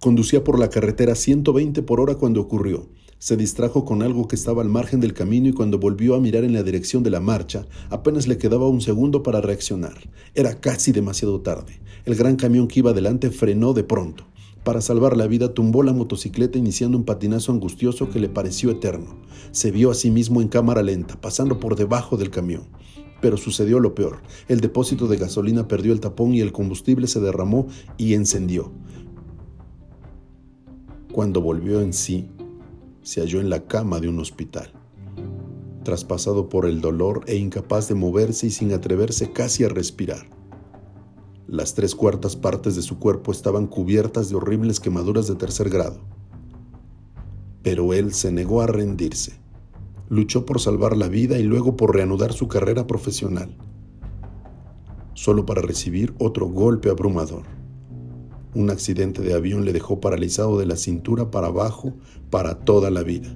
Conducía por la carretera 120 por hora cuando ocurrió. Se distrajo con algo que estaba al margen del camino y cuando volvió a mirar en la dirección de la marcha, apenas le quedaba un segundo para reaccionar. Era casi demasiado tarde. El gran camión que iba delante frenó de pronto. Para salvar la vida tumbó la motocicleta iniciando un patinazo angustioso que le pareció eterno. Se vio a sí mismo en cámara lenta, pasando por debajo del camión. Pero sucedió lo peor. El depósito de gasolina perdió el tapón y el combustible se derramó y encendió. Cuando volvió en sí, se halló en la cama de un hospital, traspasado por el dolor e incapaz de moverse y sin atreverse casi a respirar. Las tres cuartas partes de su cuerpo estaban cubiertas de horribles quemaduras de tercer grado. Pero él se negó a rendirse. Luchó por salvar la vida y luego por reanudar su carrera profesional, solo para recibir otro golpe abrumador. Un accidente de avión le dejó paralizado de la cintura para abajo para toda la vida.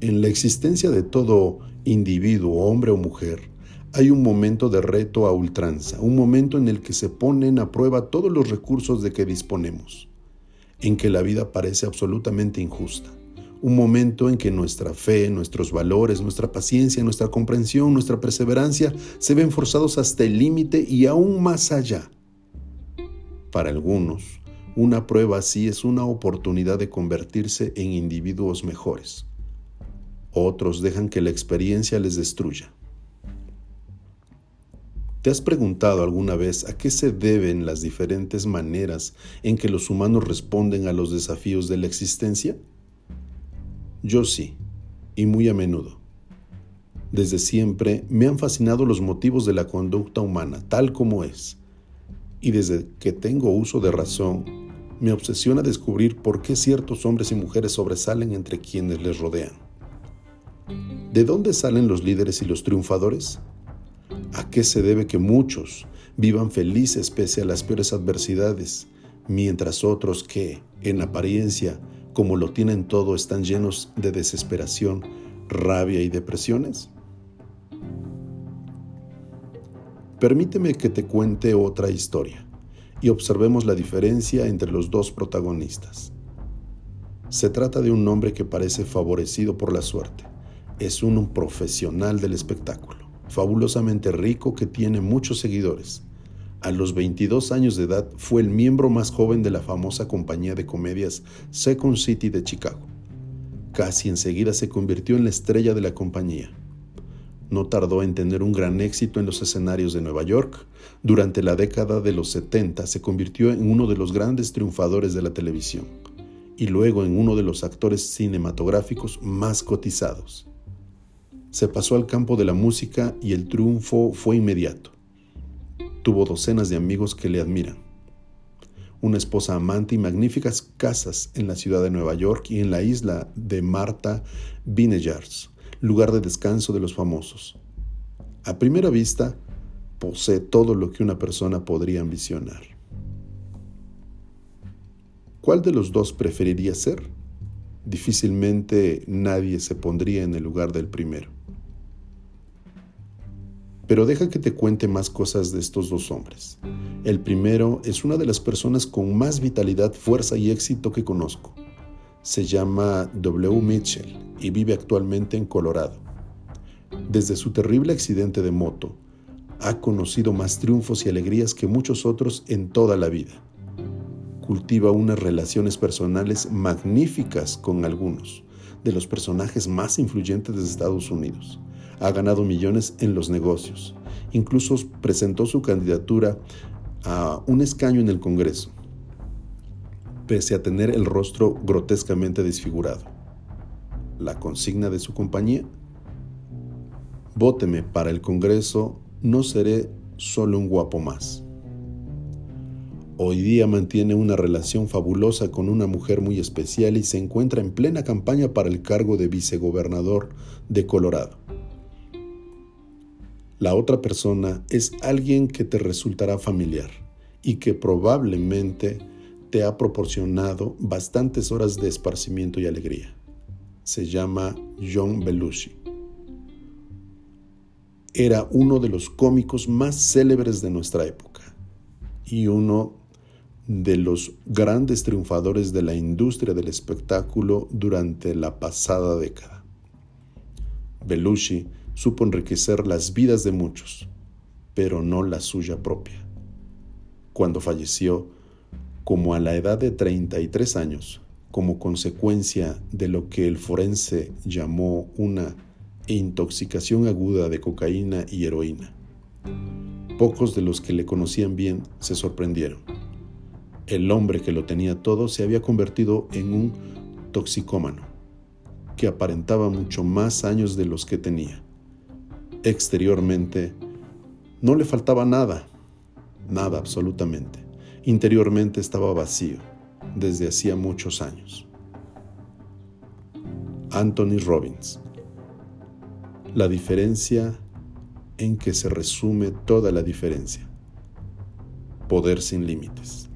En la existencia de todo individuo, hombre o mujer, hay un momento de reto a ultranza, un momento en el que se ponen a prueba todos los recursos de que disponemos, en que la vida parece absolutamente injusta un momento en que nuestra fe, nuestros valores, nuestra paciencia, nuestra comprensión, nuestra perseverancia se ven forzados hasta el límite y aún más allá. Para algunos, una prueba así es una oportunidad de convertirse en individuos mejores. Otros dejan que la experiencia les destruya. ¿Te has preguntado alguna vez a qué se deben las diferentes maneras en que los humanos responden a los desafíos de la existencia? Yo sí, y muy a menudo. Desde siempre me han fascinado los motivos de la conducta humana, tal como es. Y desde que tengo uso de razón, me obsesiona descubrir por qué ciertos hombres y mujeres sobresalen entre quienes les rodean. ¿De dónde salen los líderes y los triunfadores? ¿A qué se debe que muchos vivan felices pese a las peores adversidades, mientras otros que, en apariencia, como lo tienen todo, están llenos de desesperación, rabia y depresiones? Permíteme que te cuente otra historia y observemos la diferencia entre los dos protagonistas. Se trata de un hombre que parece favorecido por la suerte. Es un profesional del espectáculo, fabulosamente rico que tiene muchos seguidores a los 22 años de edad fue el miembro más joven de la famosa compañía de comedias Second City de Chicago. Casi enseguida se convirtió en la estrella de la compañía. No tardó en tener un gran éxito en los escenarios de Nueva York. Durante la década de los 70 se convirtió en uno de los grandes triunfadores de la televisión y luego en uno de los actores cinematográficos más cotizados. Se pasó al campo de la música y el triunfo fue inmediato. Tuvo docenas de amigos que le admiran. Una esposa amante y magníficas casas en la ciudad de Nueva York y en la isla de Martha Vineyards, lugar de descanso de los famosos. A primera vista, posee todo lo que una persona podría ambicionar. ¿Cuál de los dos preferiría ser? Difícilmente nadie se pondría en el lugar del primero. Pero deja que te cuente más cosas de estos dos hombres. El primero es una de las personas con más vitalidad, fuerza y éxito que conozco. Se llama W. Mitchell y vive actualmente en Colorado. Desde su terrible accidente de moto, ha conocido más triunfos y alegrías que muchos otros en toda la vida. Cultiva unas relaciones personales magníficas con algunos de los personajes más influyentes de Estados Unidos ha ganado millones en los negocios. Incluso presentó su candidatura a un escaño en el Congreso, pese a tener el rostro grotescamente desfigurado. La consigna de su compañía, vóteme para el Congreso, no seré solo un guapo más. Hoy día mantiene una relación fabulosa con una mujer muy especial y se encuentra en plena campaña para el cargo de vicegobernador de Colorado. La otra persona es alguien que te resultará familiar y que probablemente te ha proporcionado bastantes horas de esparcimiento y alegría. Se llama John Belushi. Era uno de los cómicos más célebres de nuestra época y uno de los grandes triunfadores de la industria del espectáculo durante la pasada década. Belushi supo enriquecer las vidas de muchos, pero no la suya propia. Cuando falleció, como a la edad de 33 años, como consecuencia de lo que el forense llamó una intoxicación aguda de cocaína y heroína. Pocos de los que le conocían bien se sorprendieron. El hombre que lo tenía todo se había convertido en un toxicómano, que aparentaba mucho más años de los que tenía. Exteriormente, no le faltaba nada, nada absolutamente. Interiormente estaba vacío desde hacía muchos años. Anthony Robbins. La diferencia en que se resume toda la diferencia. Poder sin límites.